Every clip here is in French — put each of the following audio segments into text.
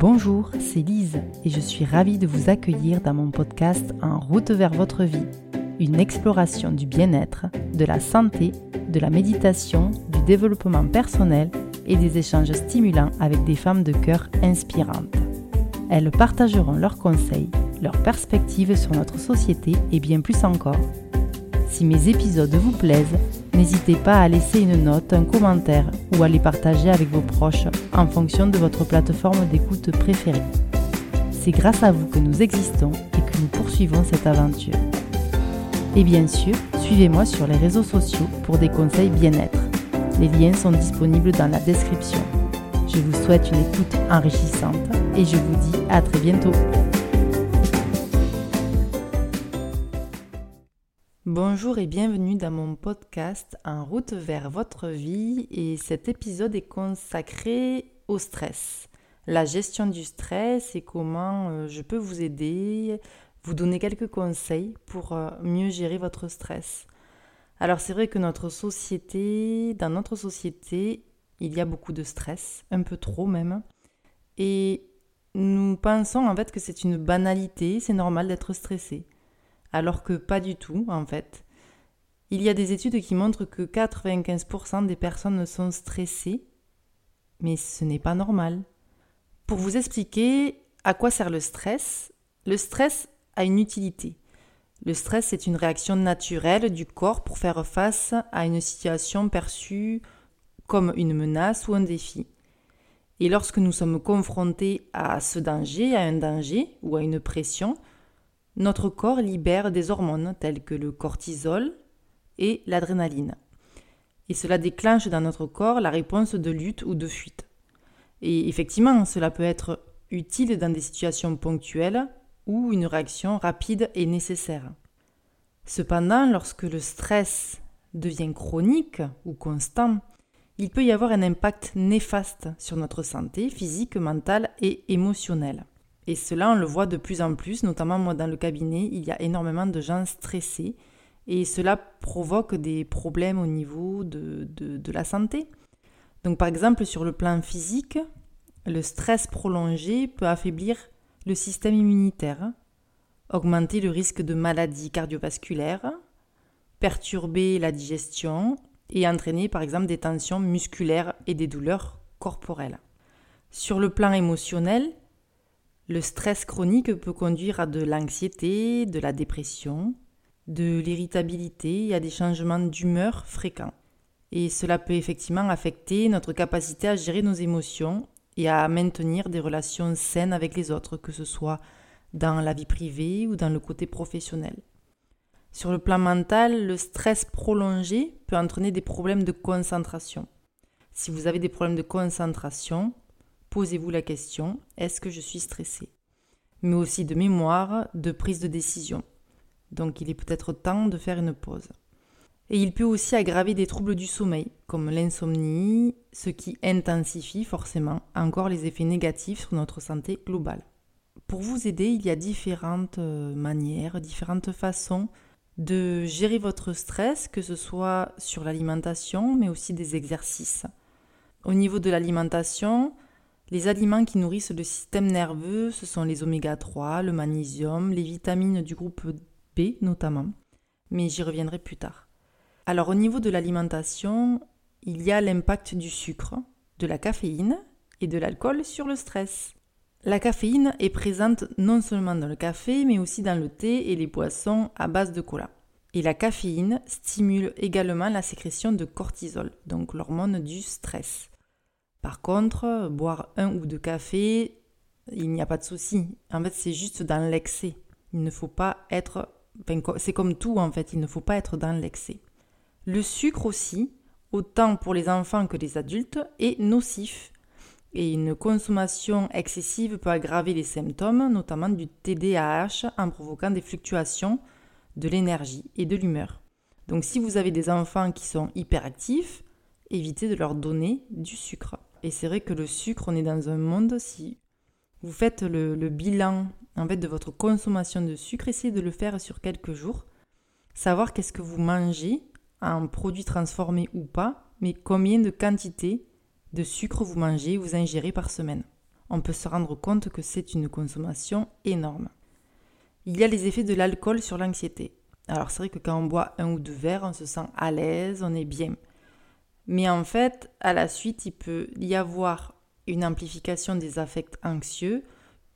Bonjour, c'est Lise et je suis ravie de vous accueillir dans mon podcast En route vers votre vie, une exploration du bien-être, de la santé, de la méditation, du développement personnel et des échanges stimulants avec des femmes de cœur inspirantes. Elles partageront leurs conseils, leurs perspectives sur notre société et bien plus encore. Si mes épisodes vous plaisent, n'hésitez pas à laisser une note, un commentaire ou à les partager avec vos proches en fonction de votre plateforme d'écoute préférée. C'est grâce à vous que nous existons et que nous poursuivons cette aventure. Et bien sûr, suivez-moi sur les réseaux sociaux pour des conseils bien-être. Les liens sont disponibles dans la description. Je vous souhaite une écoute enrichissante et je vous dis à très bientôt. Bonjour et bienvenue dans mon podcast En route vers votre vie et cet épisode est consacré au stress. La gestion du stress et comment euh, je peux vous aider, vous donner quelques conseils pour euh, mieux gérer votre stress. Alors c'est vrai que notre société, dans notre société, il y a beaucoup de stress, un peu trop même. Et nous pensons en fait que c'est une banalité, c'est normal d'être stressé alors que pas du tout en fait. Il y a des études qui montrent que 95% des personnes sont stressées, mais ce n'est pas normal. Pour vous expliquer à quoi sert le stress, le stress a une utilité. Le stress est une réaction naturelle du corps pour faire face à une situation perçue comme une menace ou un défi. Et lorsque nous sommes confrontés à ce danger, à un danger ou à une pression, notre corps libère des hormones telles que le cortisol et l'adrénaline. Et cela déclenche dans notre corps la réponse de lutte ou de fuite. Et effectivement, cela peut être utile dans des situations ponctuelles où une réaction rapide est nécessaire. Cependant, lorsque le stress devient chronique ou constant, il peut y avoir un impact néfaste sur notre santé physique, mentale et émotionnelle. Et cela, on le voit de plus en plus, notamment moi dans le cabinet, il y a énormément de gens stressés et cela provoque des problèmes au niveau de, de, la santé. Donc par exemple, sur le plan physique, le stress prolongé peut affaiblir le système immunitaire, augmenter le risque de maladies cardiovasculaires, perturber la digestion et entraîner par exemple des tensions musculaires et des douleurs corporelles. Sur le plan émotionnel, le stress chronique peut conduire à de l'anxiété, de la dépression, de l'irritabilité et à des changements d'humeur fréquents. Et cela peut effectivement affecter notre capacité à gérer nos émotions et à maintenir des relations saines avec les autres, que ce soit dans la vie privée ou dans le côté professionnel. Sur le plan mental, le stress prolongé peut entraîner des problèmes de concentration. Si vous avez des problèmes de concentration, posez-vous la question, est-ce que je suis stressé Mais aussi de mémoire, de prise de décision. Donc il est peut-être temps de faire une pause. Et il peut aussi aggraver des troubles du sommeil, comme l'insomnie, ce qui intensifie forcément encore les effets négatifs sur notre santé globale. Pour vous aider, il y a différentes euh, manières, différentes façons de gérer votre stress, que ce soit sur l'alimentation, mais aussi des exercices. Au niveau de l'alimentation, les aliments qui nourrissent le système nerveux, ce sont les oméga 3, le magnésium, les vitamines du groupe B notamment, mais j'y reviendrai plus tard. Alors au niveau de l'alimentation, il y a l'impact du sucre, de la caféine et de l'alcool sur le stress. La caféine est présente non seulement dans le café, mais aussi dans le thé et les boissons à base de cola. Et la caféine stimule également la sécrétion de cortisol, donc l'hormone du stress. Par contre, boire un ou deux cafés, il n'y a pas de souci. En fait, c'est juste dans l'excès. Il ne faut pas être. c'est comme tout en fait, il ne faut pas être dans l'excès. Le sucre aussi, autant pour les enfants que les adultes, est nocif. Et une consommation excessive peut aggraver les symptômes, notamment du TDAH, en provoquant des fluctuations de l'énergie et de l'humeur. Donc si vous avez des enfants qui sont hyperactifs, évitez de leur donner du sucre. Et c'est vrai que le sucre, on est dans un monde, si vous faites le, bilan en fait, de votre consommation de sucre, essayez de le faire sur quelques jours. Savoir qu'est-ce que vous mangez en produits transformés ou pas, mais combien de quantité de sucre vous mangez, vous ingérez par semaine. on peut se rendre compte que c'est une consommation énorme. Il y a les effets de l'alcool sur l'anxiété. Alors c'est vrai que quand on boit un ou deux verres, on se sent à l'aise, on est bien. Mais en fait, à la suite, il peut y avoir une amplification des affects anxieux,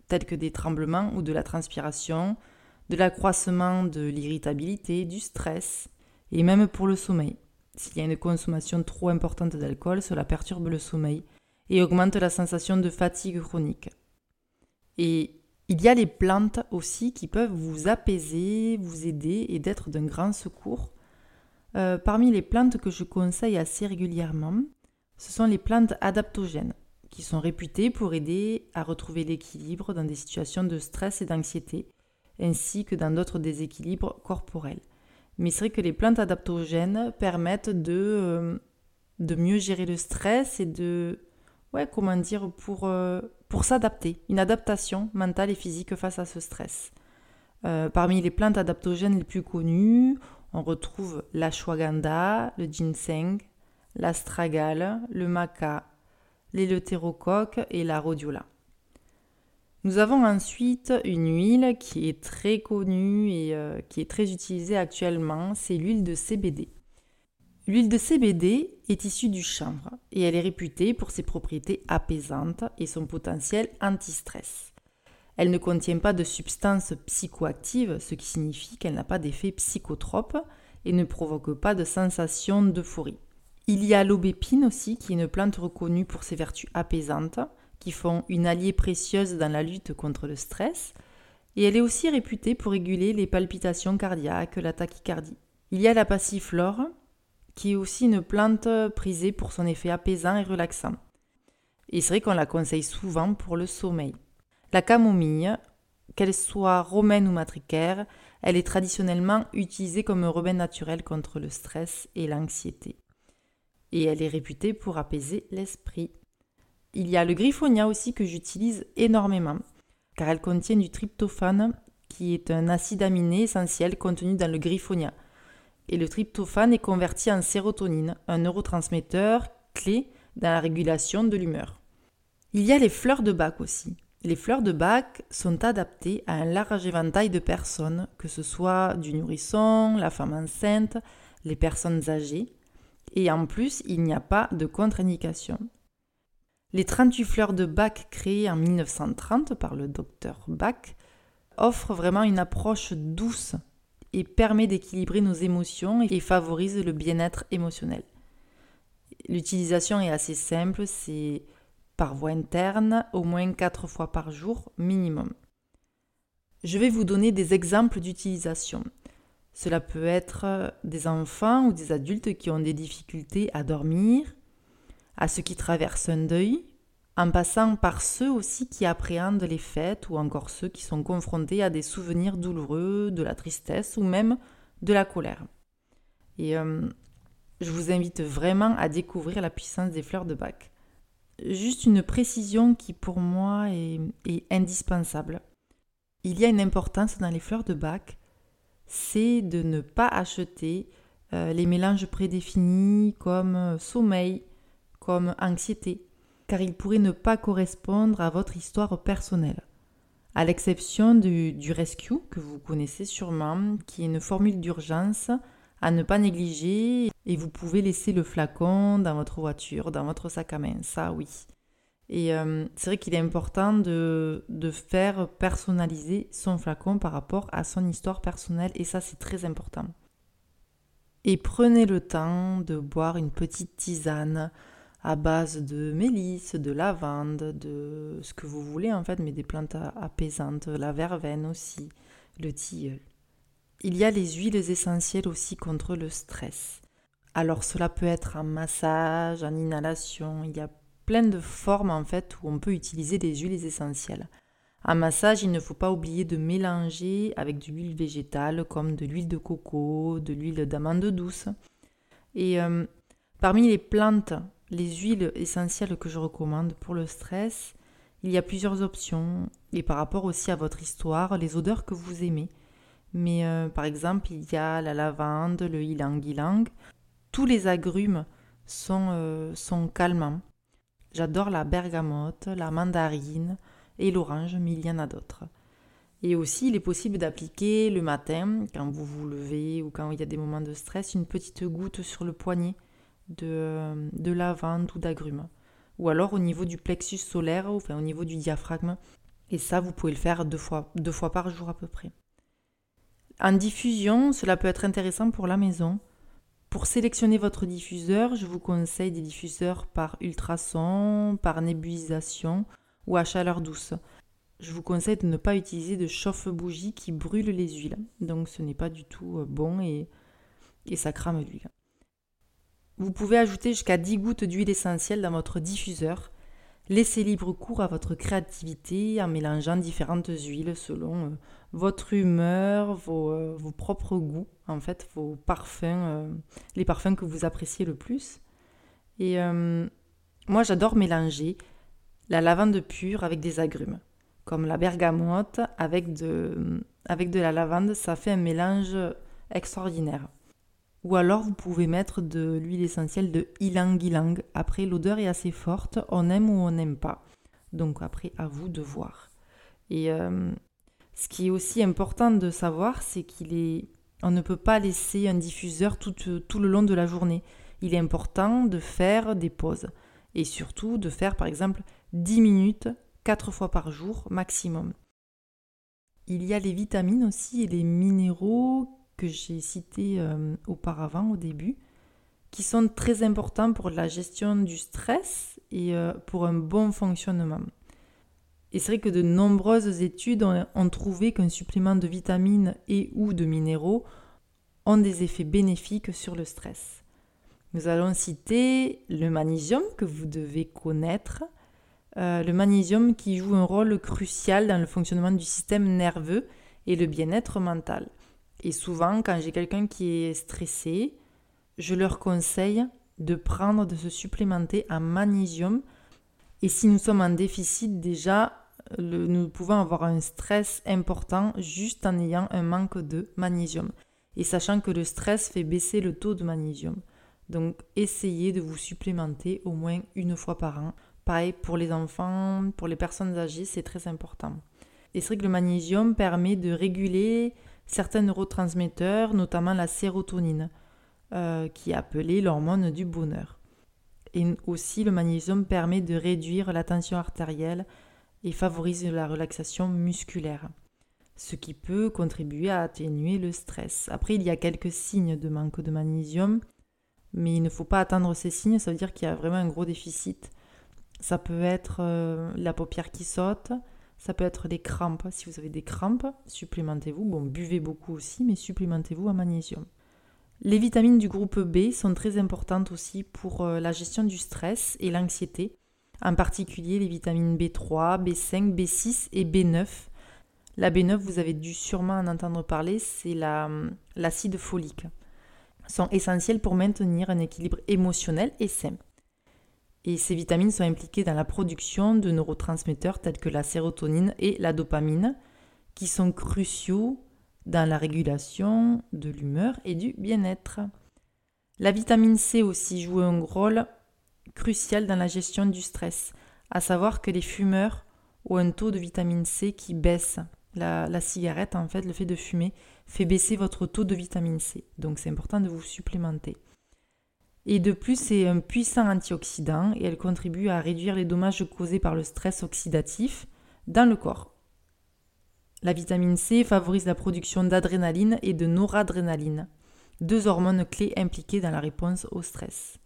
tels que des tremblements ou de la transpiration, de l'accroissement de l'irritabilité, du stress, et même pour le sommeil. S'il y a une consommation trop importante d'alcool, cela perturbe le sommeil et augmente la sensation de fatigue chronique. Et il y a les plantes aussi qui peuvent vous apaiser, vous aider et d'être d'un grand secours. Euh, parmi les plantes que je conseille assez régulièrement, ce sont les plantes adaptogènes, qui sont réputées pour aider à retrouver l'équilibre dans des situations de stress et d'anxiété, ainsi que dans d'autres déséquilibres corporels. Mais c'est vrai que les plantes adaptogènes permettent de, euh, mieux gérer le stress et de, ouais, comment dire, pour, euh, pour s'adapter, une adaptation mentale et physique face à ce stress. Parmi les plantes adaptogènes les plus connues, on retrouve l'ashwagandha, le ginseng, l'astragale, le maca, l'éleutérocoque et la rhodiola. Nous avons ensuite une huile qui est très connue et euh, qui est très utilisée actuellement, c'est l'huile de CBD. L'huile de CBD est issue du chanvre et elle est réputée pour ses propriétés apaisantes et son potentiel anti-stress. Elle ne contient pas de substances psychoactives, ce qui signifie qu'elle n'a pas d'effet psychotrope et ne provoque pas de sensation d'euphorie. Il y a l'aubépine aussi, qui est une plante reconnue pour ses vertus apaisantes qui font une alliée précieuse dans la lutte contre le stress, et elle est aussi réputée pour réguler les palpitations cardiaques, la tachycardie. Il y a la passiflore, qui est aussi une plante prisée pour son effet apaisant et relaxant. Et c'est qu'on la conseille souvent pour le sommeil. La camomille, qu'elle soit romaine ou matricaire, elle est traditionnellement utilisée comme remède naturel contre le stress et l'anxiété. Et elle est réputée pour apaiser l'esprit. Il y a le griffonia aussi que j'utilise énormément, car elle contient du tryptophane, qui est un acide aminé essentiel contenu dans le griffonia. Et le tryptophane est converti en sérotonine, un neurotransmetteur clé dans la régulation de l'humeur. Il y a les fleurs de bac aussi. Les fleurs de bac sont adaptées à un large éventail de personnes, que ce soit du nourrisson, la femme enceinte, les personnes âgées. Et en plus, il n'y a pas de contre-indication. Les 38 fleurs de Bach créées en 1930 par le docteur Bach offrent vraiment une approche douce et permet d'équilibrer nos émotions et favorise le bien-être émotionnel. L'utilisation est assez simple, c'est par voie interne, au moins 4 fois par jour minimum. Je vais vous donner des exemples d'utilisation. Cela peut être des enfants ou des adultes qui ont des difficultés à dormir, à ceux qui traversent un deuil, en passant par ceux aussi qui appréhendent les fêtes ou encore ceux qui sont confrontés à des souvenirs douloureux, de la tristesse ou même de la colère. Et euh, je vous invite vraiment à découvrir la puissance des fleurs de bac. Juste une précision qui pour moi est, indispensable. Il y a une importance dans les fleurs de bac, c'est de ne pas acheter euh, les mélanges prédéfinis comme sommeil, comme anxiété, car il pourrait ne pas correspondre à votre histoire personnelle. À l'exception du, rescue, que vous connaissez sûrement, qui est une formule d'urgence à ne pas négliger, et vous pouvez laisser le flacon dans votre voiture, dans votre sac à main, ça oui. Et euh, c'est vrai qu'il est important de, de faire personnaliser son flacon par rapport à son histoire personnelle, et ça c'est très important. Et prenez le temps de boire une petite tisane à base de mélisse, de lavande, de ce que vous voulez en fait, mais des plantes apaisantes, la verveine aussi, le tilleul. Il y a les huiles essentielles aussi contre le stress. Alors cela peut être en massage, en inhalation, il y a plein de formes en fait où on peut utiliser des huiles essentielles. En massage, il ne faut pas oublier de mélanger avec de l'huile végétale comme de l'huile de coco, de l'huile d'amande douce. Et euh, parmi les plantes les huiles essentielles que je recommande pour le stress, il y a plusieurs options et par rapport aussi à votre histoire, les odeurs que vous aimez. Mais euh, par exemple, il y a la lavande, le ylang ylang. Tous les agrumes sont, euh, sont calmants. J'adore la bergamote, la mandarine et l'orange, mais il y en a d'autres. Et aussi, il est possible d'appliquer le matin, quand vous vous levez ou quand il y a des moments de stress, une petite goutte sur le poignet de, de lavande ou d'agrumes. Ou alors au niveau du plexus solaire, enfin au niveau du diaphragme. Et ça, vous pouvez le faire deux fois, deux fois par jour à peu près. En diffusion, cela peut être intéressant pour la maison. Pour sélectionner votre diffuseur, je vous conseille des diffuseurs par ultrason, par nébulisation ou à chaleur douce. Je vous conseille de ne pas utiliser de chauffe-bougie qui brûle les huiles. Donc ce n'est pas du tout euh, bon et, et ça crame l'huile. Vous pouvez ajouter jusqu'à 10 gouttes d'huile essentielle dans votre diffuseur. Laissez libre cours à votre créativité en mélangeant différentes huiles selon euh, votre humeur, euh, vos, propres goûts, en fait, vos parfums, euh, les parfums que vous appréciez le plus. Et moi, j'adore mélanger la lavande pure avec des agrumes, comme la bergamote avec de la lavande, ça fait un mélange extraordinaire. Ou alors vous pouvez mettre de l'huile essentielle de ylang-ylang. Après, l'odeur est assez forte, on aime ou on n'aime pas. Donc après, à vous de voir. Et ce qui est aussi important de savoir, c'est qu'il est, on ne peut pas laisser un diffuseur tout, tout le long de la journée. Il est important de faire des pauses et surtout de faire par exemple 10 minutes 4 fois par jour maximum. Il y a les vitamines aussi et les minéraux que j'ai cités euh, auparavant au début, qui sont très importants pour la gestion du stress et euh, pour un bon fonctionnement. Et c'est vrai que de nombreuses études ont, trouvé qu'un supplément de vitamines et ou de minéraux ont des effets bénéfiques sur le stress. Nous allons citer le magnésium que vous devez connaître. Euh, le magnésium qui joue un rôle crucial dans le fonctionnement du système nerveux et le bien-être mental. Et souvent, quand j'ai quelqu'un qui est stressé, je leur conseille de prendre, de se supplémenter en magnésium. Et si nous sommes en déficit, déjà, nous pouvons avoir un stress important juste en ayant un manque de magnésium. Et sachant que le stress fait baisser le taux de magnésium. Donc essayez de vous supplémenter au moins une fois par an. Pareil pour les enfants, pour les personnes âgées, c'est très important. Et c'est vrai que le magnésium permet de réguler certains neurotransmetteurs, notamment la sérotonine, euh, qui est appelée l'hormone du bonheur. Et aussi, le magnésium permet de réduire la tension artérielle, et favorise la relaxation musculaire, ce qui peut contribuer à atténuer le stress. Après, il y a quelques signes de manque de magnésium, mais il ne faut pas attendre ces signes, ça veut dire qu'il y a vraiment un gros déficit. Ça peut être euh, la paupière qui saute, ça peut être les crampes. Si vous avez des crampes, supplémentez-vous. Bon, buvez beaucoup aussi, mais supplémentez-vous en magnésium. Les vitamines du groupe B sont très importantes aussi pour euh, la gestion du stress et l'anxiété en particulier les vitamines B3, B5, B6 et B9. La B9, vous avez dû sûrement en entendre parler, c'est l'acide folique. sont essentiels pour maintenir un équilibre émotionnel et sain. Et ces vitamines sont impliquées dans la production de neurotransmetteurs tels que la sérotonine et la dopamine, qui sont cruciaux dans la régulation de l'humeur et du bien-être. La vitamine C aussi joue un rôle crucial dans la gestion du stress, à savoir que les fumeurs ont un taux de vitamine C qui baisse. La, cigarette, en fait, le fait de fumer, fait baisser votre taux de vitamine C. Donc c'est important de vous supplémenter. Et de plus, c'est un puissant antioxydant et elle contribue à réduire les dommages causés par le stress oxydatif dans le corps. La vitamine C favorise la production d'adrénaline et de noradrénaline, deux hormones clés impliquées dans la réponse au stress.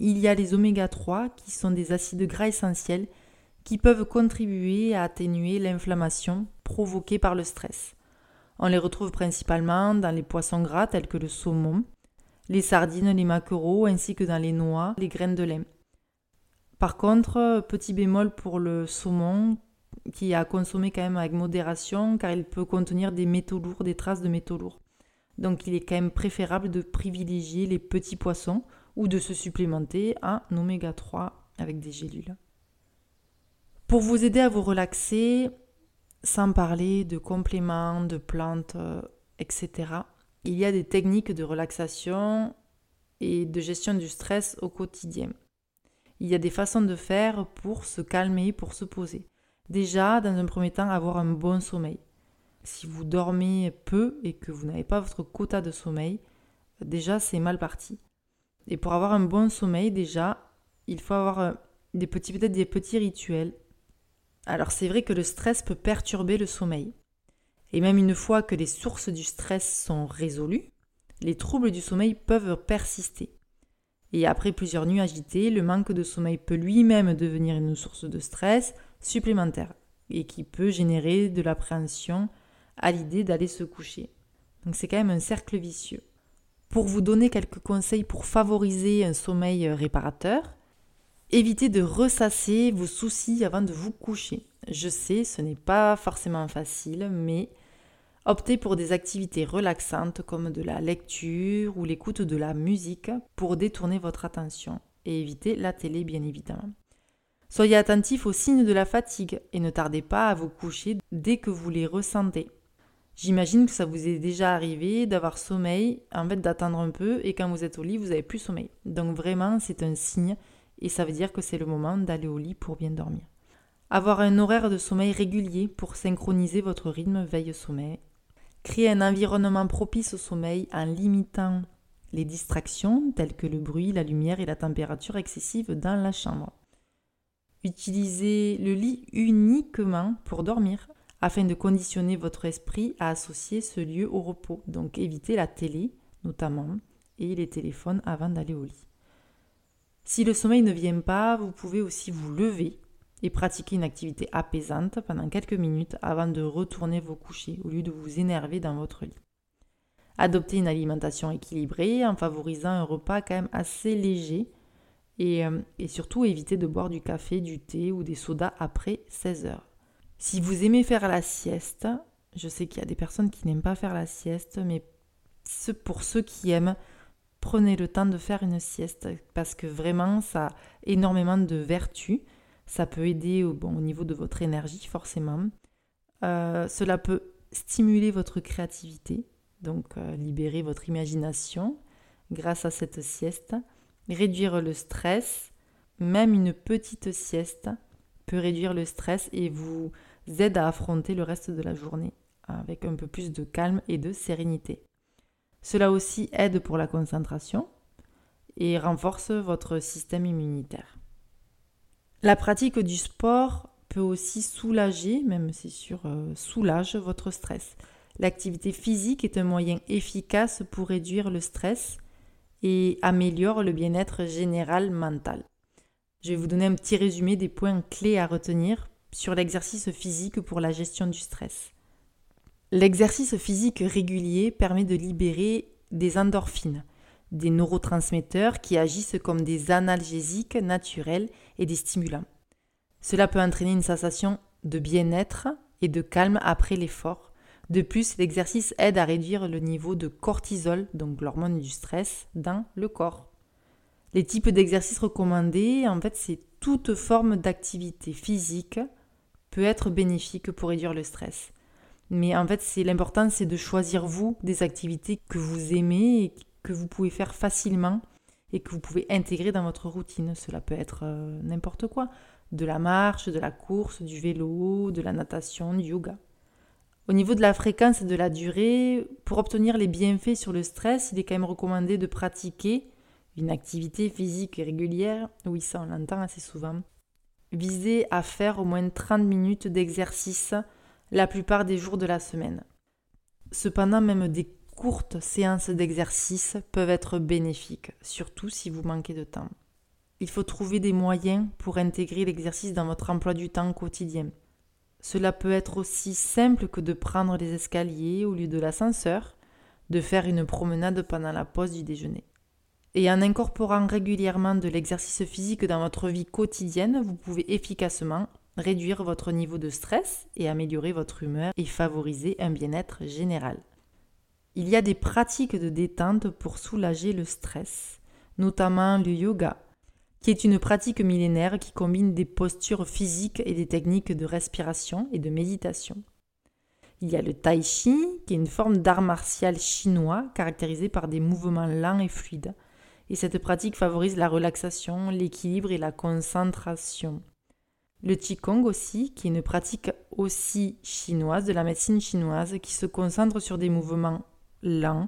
Il y a les oméga 3 qui sont des acides gras essentiels qui peuvent contribuer à atténuer l'inflammation provoquée par le stress. On les retrouve principalement dans les poissons gras tels que le saumon, les sardines, les maquereaux ainsi que dans les noix, les graines de lait. Par contre, petit bémol pour le saumon qui est à consommer quand même avec modération car il peut contenir des métaux lourds, des traces de métaux lourds. Donc il est quand même préférable de privilégier les petits poissons ou de se supplémenter en oméga 3 avec des gélules. Pour vous aider à vous relaxer, sans parler de compléments, de plantes, euh, etc., il y a des techniques de relaxation et de gestion du stress au quotidien. il y a des façons de faire pour se calmer, pour se poser. Déjà, dans un premier temps, avoir un bon sommeil. Si vous dormez peu et que vous n'avez pas votre quota de sommeil, déjà c'est mal parti. Et pour avoir un bon sommeil, déjà, il faut avoir euh, des petits, peut-être des petits rituels. Alors c'est vrai que le stress peut perturber le sommeil. Et même une fois que les sources du stress sont résolues, les troubles du sommeil peuvent persister. Et après plusieurs nuits agitées, le manque de sommeil peut lui-même devenir une source de stress supplémentaire et qui peut générer de l'appréhension à l'idée d'aller se coucher. Donc c'est quand même un cercle vicieux. Pour vous donner quelques conseils pour favoriser un sommeil réparateur, évitez de ressasser vos soucis avant de vous coucher. Je sais, ce n'est pas forcément facile, mais Optez pour des activités relaxantes comme de la lecture ou l'écoute de la musique pour détourner votre attention et évitez la télé bien évidemment. Soyez attentif aux signes de la fatigue et ne tardez pas à vous coucher dès que vous les ressentez. J'imagine que ça vous est déjà arrivé d'avoir sommeil, en fait d'attendre un peu et quand vous êtes au lit, vous n'avez plus sommeil. Donc vraiment, c'est un signe et ça veut dire que c'est le moment d'aller au lit pour bien dormir. Avoir un horaire de sommeil régulier pour synchroniser votre rythme veille-sommeil Créer un environnement propice au sommeil en limitant les distractions telles que le bruit, la lumière et la température excessive dans la chambre. Utilisez le lit uniquement pour dormir afin de conditionner votre esprit à associer ce lieu au repos. Donc évitez la télé notamment et les téléphones avant d'aller au lit. Si le sommeil ne vient pas, vous pouvez aussi vous lever et pratiquez une activité apaisante pendant quelques minutes avant de retourner vous coucher au lieu de vous énerver dans votre lit. Adoptez une alimentation équilibrée en favorisant un repas quand même assez léger et, euh, et surtout évitez de boire du café, du thé ou des sodas après 16 heures. Si vous aimez faire la sieste, je sais qu'il y a des personnes qui n'aiment pas faire la sieste, mais pour ceux qui aiment, prenez le temps de faire une sieste parce que vraiment ça a énormément de vertus. Ça peut aider au, bon, au niveau de votre énergie, forcément. Euh, cela peut stimuler votre créativité, donc euh, libérer votre imagination grâce à cette sieste, réduire le stress. Même une petite sieste peut réduire le stress et vous aide à affronter le reste de la journée avec un peu plus de calme et de sérénité. Cela aussi aide pour la concentration et renforce votre système immunitaire. La pratique du sport peut aussi soulager, même c'est sûr, euh, soulage votre stress. L'activité physique est un moyen efficace pour réduire le stress et améliore le bien-être général mental. Je vais vous donner un petit résumé des points clés à retenir sur l'exercice physique pour la gestion du stress. L'exercice physique régulier permet de libérer des endorphines, des neurotransmetteurs qui agissent comme des analgésiques naturels et des stimulants. Cela peut entraîner une sensation de bien-être et de calme après l'effort. De plus, l'exercice aide à réduire le niveau de cortisol, donc l'hormone du stress, dans le corps. Les types d'exercices recommandés, en fait, c'est toute forme d'activité physique peut être bénéfique pour réduire le stress. Mais en fait, c'est l'important, c'est de choisir vous des activités que vous aimez que vous pouvez faire facilement et que vous pouvez intégrer dans votre routine. Cela peut être euh, n'importe quoi, de la marche, de la course, du vélo, de la natation, du yoga. Au niveau de la fréquence et de la durée, pour obtenir les bienfaits sur le stress, il est quand même recommandé de pratiquer une activité physique régulière. Oui, ça on l'entend assez souvent. Visez à faire au moins 30 minutes d'exercice la plupart des jours de la semaine. Cependant, même des courtes séances d'exercice peuvent être bénéfiques, surtout si vous manquez de temps. Il faut trouver des moyens pour intégrer l'exercice dans votre emploi du temps quotidien. Cela peut être aussi simple que de prendre les escaliers au lieu de l'ascenseur, de faire une promenade pendant la pause du déjeuner. Et en incorporant régulièrement de l'exercice physique dans votre vie quotidienne, vous pouvez efficacement réduire votre niveau de stress et améliorer votre humeur et favoriser un bien-être général. Il y a des pratiques de détente pour soulager le stress, notamment le yoga, qui est une pratique millénaire qui combine des postures physiques et des techniques de respiration et de méditation. Il y a le tai chi, qui est une forme d'art martial chinois caractérisé par des mouvements lents et fluides. Et cette pratique favorise la relaxation, l'équilibre et la concentration. Le Qigong aussi, qui est une pratique aussi chinoise, de la médecine chinoise, qui se concentre sur des mouvements lents,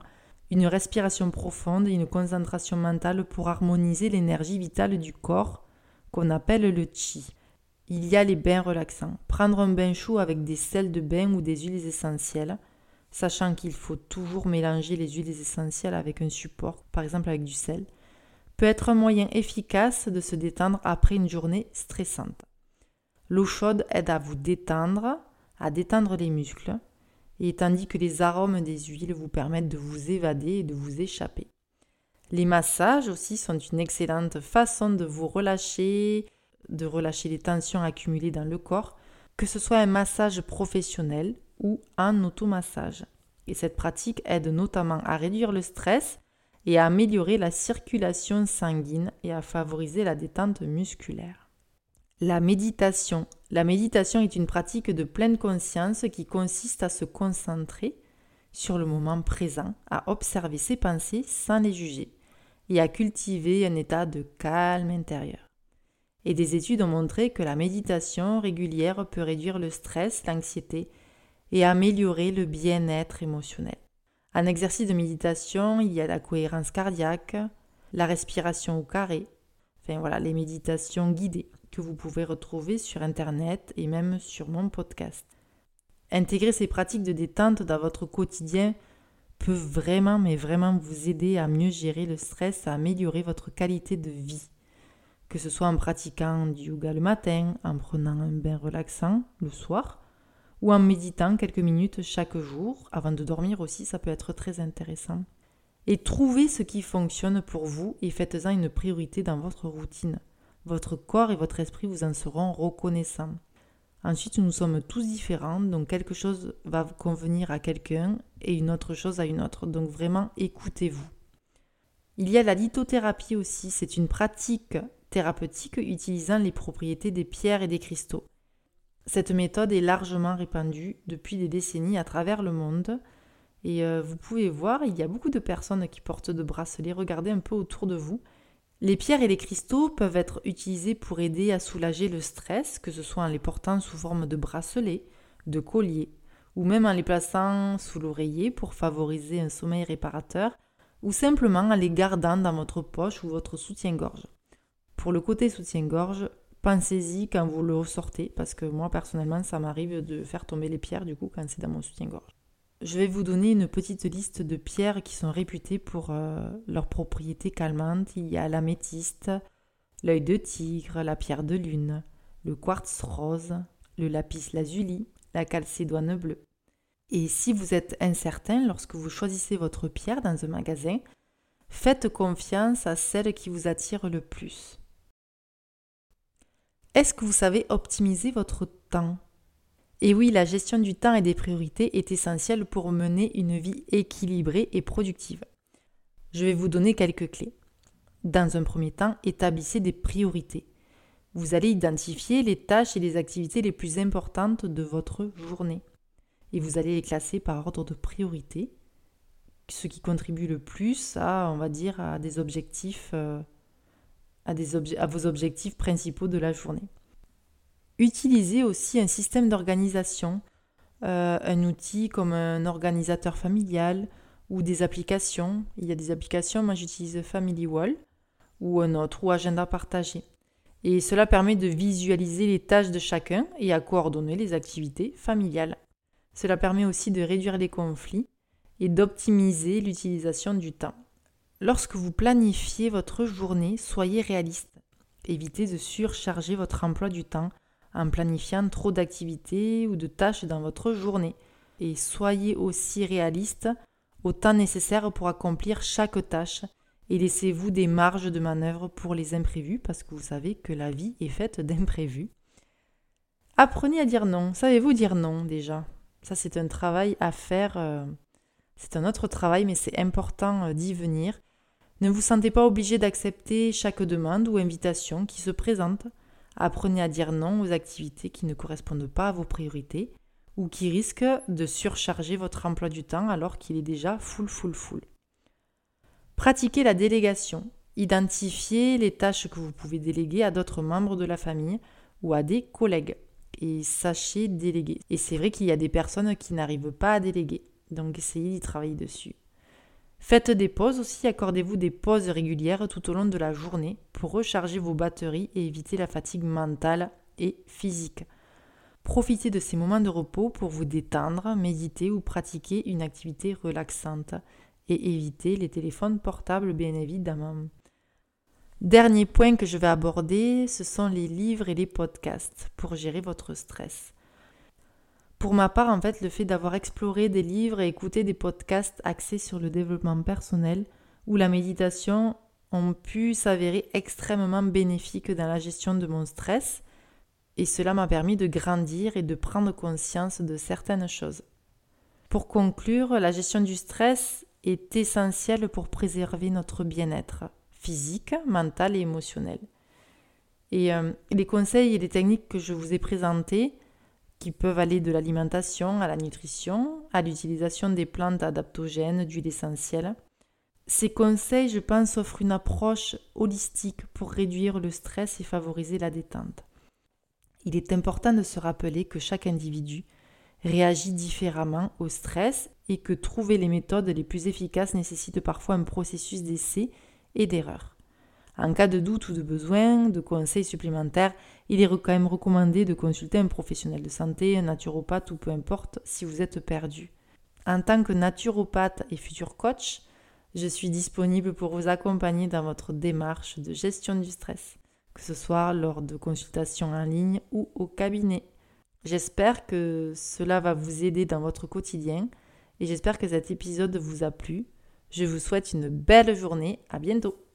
une respiration profonde et une concentration mentale pour harmoniser l'énergie vitale du corps, qu'on appelle le Qi. Il y a les bains relaxants. Prendre un bain chaud avec des sels de bain ou des huiles essentielles, sachant qu'il faut toujours mélanger les huiles essentielles avec un support, par exemple avec du sel, peut être un moyen efficace de se détendre après une journée stressante. L'eau chaude aide à vous détendre, à détendre les muscles, et tandis que les arômes des huiles vous permettent de vous évader et de vous échapper. Les massages aussi sont une excellente façon de vous relâcher, de relâcher les tensions accumulées dans le corps, que ce soit un massage professionnel ou un automassage. Et cette pratique aide notamment à réduire le stress et à améliorer la circulation sanguine et à favoriser la détente musculaire. La méditation. La méditation est une pratique de pleine conscience qui consiste à se concentrer sur le moment présent, à observer ses pensées sans les juger et à cultiver un état de calme intérieur. Et des études ont montré que la méditation régulière peut réduire le stress, l'anxiété et améliorer le bien-être émotionnel. En exercice de méditation, il y a la cohérence cardiaque, la respiration au carré, enfin voilà, les méditations guidées que vous pouvez retrouver sur Internet et même sur mon podcast. Intégrer ces pratiques de détente dans votre quotidien peut vraiment, mais vraiment vous aider à mieux gérer le stress, à améliorer votre qualité de vie. Que ce soit en pratiquant du yoga le matin, en prenant un bain relaxant le soir, ou en méditant quelques minutes chaque jour, avant de dormir aussi, ça peut être très intéressant. Et trouvez ce qui fonctionne pour vous et faites-en une priorité dans votre routine. Votre corps et votre esprit vous en seront reconnaissants. Ensuite, nous sommes tous différents, donc quelque chose va convenir à quelqu'un et une autre chose à une autre. Donc vraiment, écoutez-vous. Il y a la lithothérapie aussi, c'est une pratique thérapeutique utilisant les propriétés des pierres et des cristaux. Cette méthode est largement répandue depuis des décennies à travers le monde. Et euh, vous pouvez voir, il y a beaucoup de personnes qui portent de bracelets. Regardez un peu autour de vous. Les pierres et les cristaux peuvent être utilisés pour aider à soulager le stress, que ce soit en les portant sous forme de bracelets, de colliers, ou même en les plaçant sous l'oreiller pour favoriser un sommeil réparateur, ou simplement en les gardant dans votre poche ou votre soutien-gorge. Pour le côté soutien-gorge, pensez-y quand vous le ressortez, parce que moi personnellement ça m'arrive de faire tomber les pierres du coup quand c'est dans mon soutien-gorge. Je vais vous donner une petite liste de pierres qui sont réputées pour euh, leurs propriétés calmantes. Il y a l'améthyste, l'œil de tigre, la pierre de lune, le quartz rose, le lapis lazuli, la calcédoine bleue. Et si vous êtes incertain lorsque vous choisissez votre pierre dans un magasin, faites confiance à celle qui vous attire le plus. Est-ce que vous savez optimiser votre temps? Et oui, la gestion du temps et des priorités est essentielle pour mener une vie équilibrée et productive. Je vais vous donner quelques clés. Dans un premier temps, établissez des priorités. Vous allez identifier les tâches et les activités les plus importantes de votre journée. Et vous allez les classer par ordre de priorité, ce qui contribue le plus à, on va dire, à des objectifs, euh, à, vos objectifs principaux de la journée. Utilisez aussi un système d'organisation, euh, un outil comme un organisateur familial ou des applications. Il y a des applications, moi j'utilise Family Wall ou un autre, ou agenda partagé. Et cela permet de visualiser les tâches de chacun et à coordonner les activités familiales. Cela permet aussi de réduire les conflits et d'optimiser l'utilisation du temps. Lorsque vous planifiez votre journée, soyez réaliste. Évitez de surcharger votre emploi du temps en planifiant trop d'activités ou de tâches dans votre journée. Et soyez aussi réaliste au temps nécessaire pour accomplir chaque tâche et laissez-vous des marges de manœuvre pour les imprévus parce que vous savez que la vie est faite d'imprévus. Apprenez à dire non. Savez-vous dire non déjà? Ça c'est un travail à faire. Euh, c'est un autre travail mais c'est important euh, d'y venir. Ne vous sentez pas obligé d'accepter chaque demande ou invitation qui se présente. Apprenez à dire non aux activités qui ne correspondent pas à vos priorités ou qui risquent de surcharger votre emploi du temps alors qu'il est déjà full, full, full. Pratiquez la délégation. Identifiez les tâches que vous pouvez déléguer à d'autres membres de la famille ou à des collègues. Et sachez déléguer. Et c'est vrai qu'il y a des personnes qui n'arrivent pas à déléguer. Donc essayez d'y travailler dessus. Faites des pauses aussi, accordez-vous des pauses régulières tout au long de la journée pour recharger vos batteries et éviter la fatigue mentale et physique. Profitez de ces moments de repos pour vous détendre, méditer ou pratiquer une activité relaxante et éviter les téléphones portables bien évidemment. Dernier point que je vais aborder, ce sont les livres et les podcasts pour gérer votre stress. Pour ma part, en fait, le fait d'avoir exploré des livres et écouté des podcasts axés sur le développement personnel ou la méditation ont pu s'avérer extrêmement bénéfiques dans la gestion de mon stress et cela m'a permis de grandir et de prendre conscience de certaines choses. Pour conclure, la gestion du stress est essentielle pour préserver notre bien-être physique, mental et émotionnel. Et euh, les conseils et les techniques que je vous ai présentés, qui peuvent aller de l'alimentation à la nutrition, à l'utilisation des plantes adaptogènes, d'huile essentielle, ces conseils, je pense, offrent une approche holistique pour réduire le stress et favoriser la détente. Il est important de se rappeler que chaque individu réagit différemment au stress et que trouver les méthodes les plus efficaces nécessite parfois un processus d'essai et d'erreur. En cas de doute ou de besoin de conseils supplémentaires, il est quand même recommandé de consulter un professionnel de santé, un naturopathe ou peu importe si vous êtes perdu. En tant que naturopathe et futur coach, je suis disponible pour vous accompagner dans votre démarche de gestion du stress, que ce soit lors de consultations en ligne ou au cabinet. J'espère que cela va vous aider dans votre quotidien et j'espère que cet épisode vous a plu. Je vous souhaite une belle journée. À bientôt.